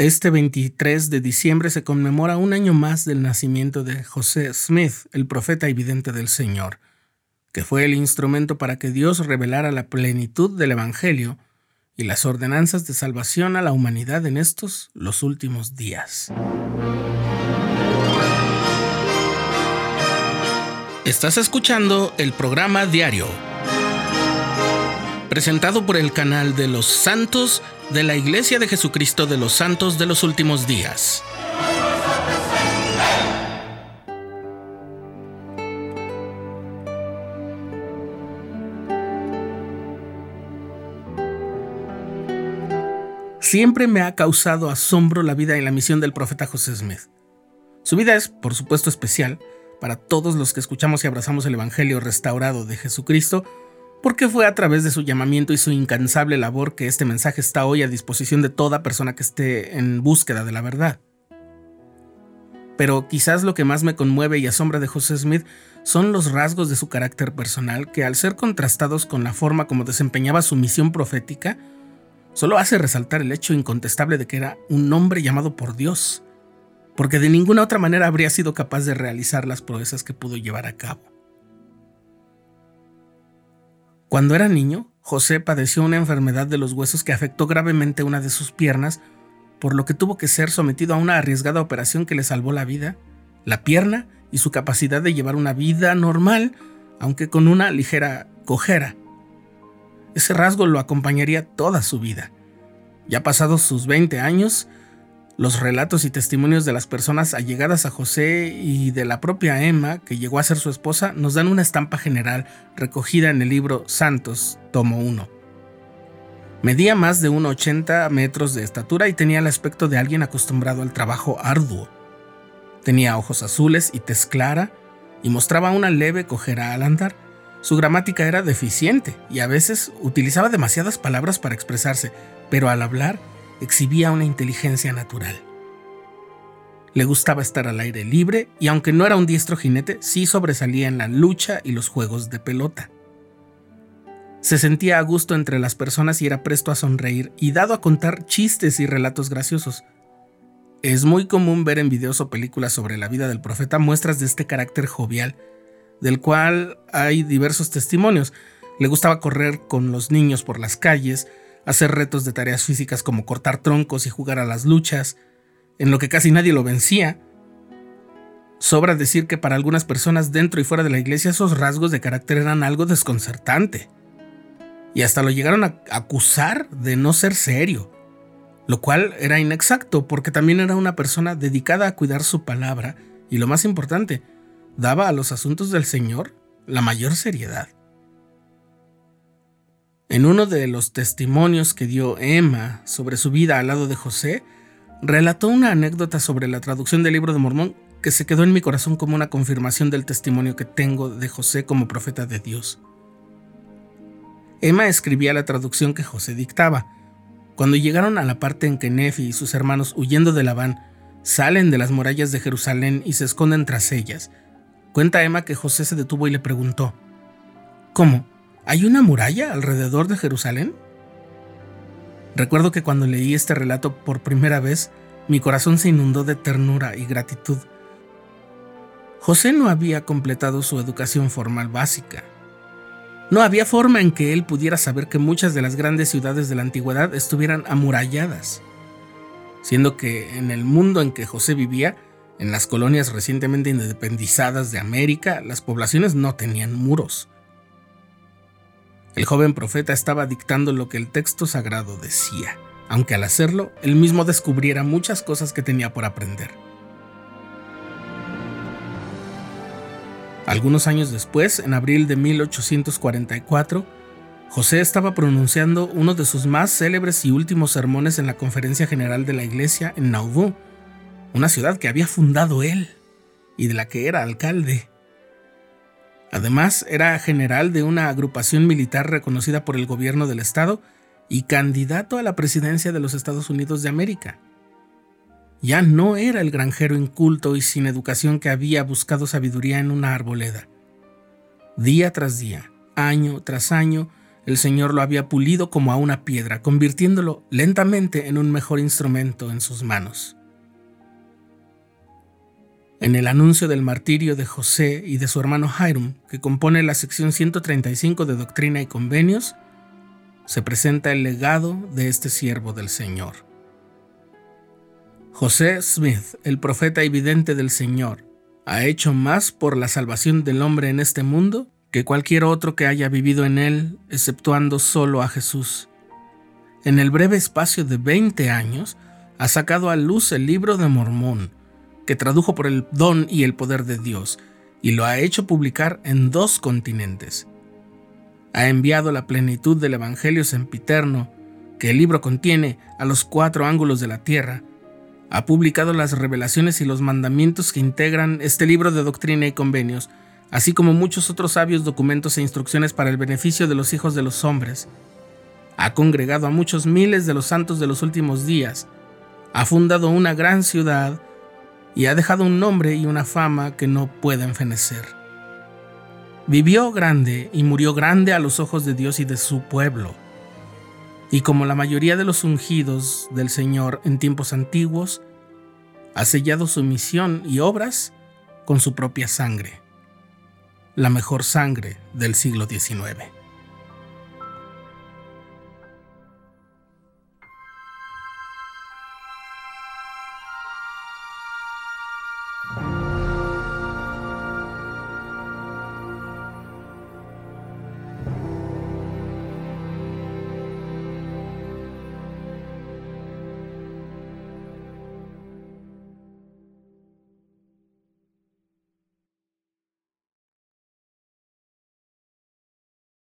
Este 23 de diciembre se conmemora un año más del nacimiento de José Smith, el profeta evidente del Señor, que fue el instrumento para que Dios revelara la plenitud del Evangelio y las ordenanzas de salvación a la humanidad en estos los últimos días. Estás escuchando el programa diario, presentado por el canal de los santos de la Iglesia de Jesucristo de los Santos de los Últimos Días. Siempre me ha causado asombro la vida y la misión del profeta José Smith. Su vida es, por supuesto, especial para todos los que escuchamos y abrazamos el Evangelio restaurado de Jesucristo, porque fue a través de su llamamiento y su incansable labor que este mensaje está hoy a disposición de toda persona que esté en búsqueda de la verdad. Pero quizás lo que más me conmueve y asombra de José Smith son los rasgos de su carácter personal que al ser contrastados con la forma como desempeñaba su misión profética, solo hace resaltar el hecho incontestable de que era un hombre llamado por Dios, porque de ninguna otra manera habría sido capaz de realizar las proezas que pudo llevar a cabo. Cuando era niño, José padeció una enfermedad de los huesos que afectó gravemente una de sus piernas, por lo que tuvo que ser sometido a una arriesgada operación que le salvó la vida, la pierna y su capacidad de llevar una vida normal, aunque con una ligera cojera. Ese rasgo lo acompañaría toda su vida. Ya pasados sus 20 años, los relatos y testimonios de las personas allegadas a José y de la propia Emma, que llegó a ser su esposa, nos dan una estampa general recogida en el libro Santos, tomo 1. Medía más de 1,80 metros de estatura y tenía el aspecto de alguien acostumbrado al trabajo arduo. Tenía ojos azules y tez clara y mostraba una leve cojera al andar. Su gramática era deficiente y a veces utilizaba demasiadas palabras para expresarse, pero al hablar exhibía una inteligencia natural. Le gustaba estar al aire libre y aunque no era un diestro jinete, sí sobresalía en la lucha y los juegos de pelota. Se sentía a gusto entre las personas y era presto a sonreír y dado a contar chistes y relatos graciosos. Es muy común ver en videos o películas sobre la vida del profeta muestras de este carácter jovial, del cual hay diversos testimonios. Le gustaba correr con los niños por las calles, hacer retos de tareas físicas como cortar troncos y jugar a las luchas, en lo que casi nadie lo vencía. Sobra decir que para algunas personas dentro y fuera de la iglesia esos rasgos de carácter eran algo desconcertante. Y hasta lo llegaron a acusar de no ser serio, lo cual era inexacto porque también era una persona dedicada a cuidar su palabra y lo más importante, daba a los asuntos del Señor la mayor seriedad. En uno de los testimonios que dio Emma sobre su vida al lado de José, relató una anécdota sobre la traducción del libro de Mormón que se quedó en mi corazón como una confirmación del testimonio que tengo de José como profeta de Dios. Emma escribía la traducción que José dictaba. Cuando llegaron a la parte en que Nefi y sus hermanos, huyendo de Labán, salen de las murallas de Jerusalén y se esconden tras ellas, cuenta Emma que José se detuvo y le preguntó, ¿Cómo? ¿Hay una muralla alrededor de Jerusalén? Recuerdo que cuando leí este relato por primera vez, mi corazón se inundó de ternura y gratitud. José no había completado su educación formal básica. No había forma en que él pudiera saber que muchas de las grandes ciudades de la antigüedad estuvieran amuralladas, siendo que en el mundo en que José vivía, en las colonias recientemente independizadas de América, las poblaciones no tenían muros. El joven profeta estaba dictando lo que el texto sagrado decía, aunque al hacerlo, él mismo descubriera muchas cosas que tenía por aprender. Algunos años después, en abril de 1844, José estaba pronunciando uno de sus más célebres y últimos sermones en la Conferencia General de la Iglesia en Nauvoo, una ciudad que había fundado él y de la que era alcalde. Además, era general de una agrupación militar reconocida por el gobierno del estado y candidato a la presidencia de los Estados Unidos de América. Ya no era el granjero inculto y sin educación que había buscado sabiduría en una arboleda. Día tras día, año tras año, el Señor lo había pulido como a una piedra, convirtiéndolo lentamente en un mejor instrumento en sus manos. En el anuncio del martirio de José y de su hermano Hiram, que compone la sección 135 de Doctrina y Convenios, se presenta el legado de este siervo del Señor. José Smith, el profeta evidente del Señor, ha hecho más por la salvación del hombre en este mundo que cualquier otro que haya vivido en él, exceptuando solo a Jesús. En el breve espacio de 20 años, ha sacado a luz el libro de Mormón, que tradujo por el don y el poder de Dios, y lo ha hecho publicar en dos continentes. Ha enviado la plenitud del Evangelio sempiterno, que el libro contiene, a los cuatro ángulos de la tierra, ha publicado las revelaciones y los mandamientos que integran este libro de doctrina y convenios, así como muchos otros sabios documentos e instrucciones para el beneficio de los hijos de los hombres. Ha congregado a muchos miles de los santos de los últimos días, ha fundado una gran ciudad y ha dejado un nombre y una fama que no pueden fenecer. Vivió grande y murió grande a los ojos de Dios y de su pueblo y como la mayoría de los ungidos del Señor en tiempos antiguos, ha sellado su misión y obras con su propia sangre, la mejor sangre del siglo XIX.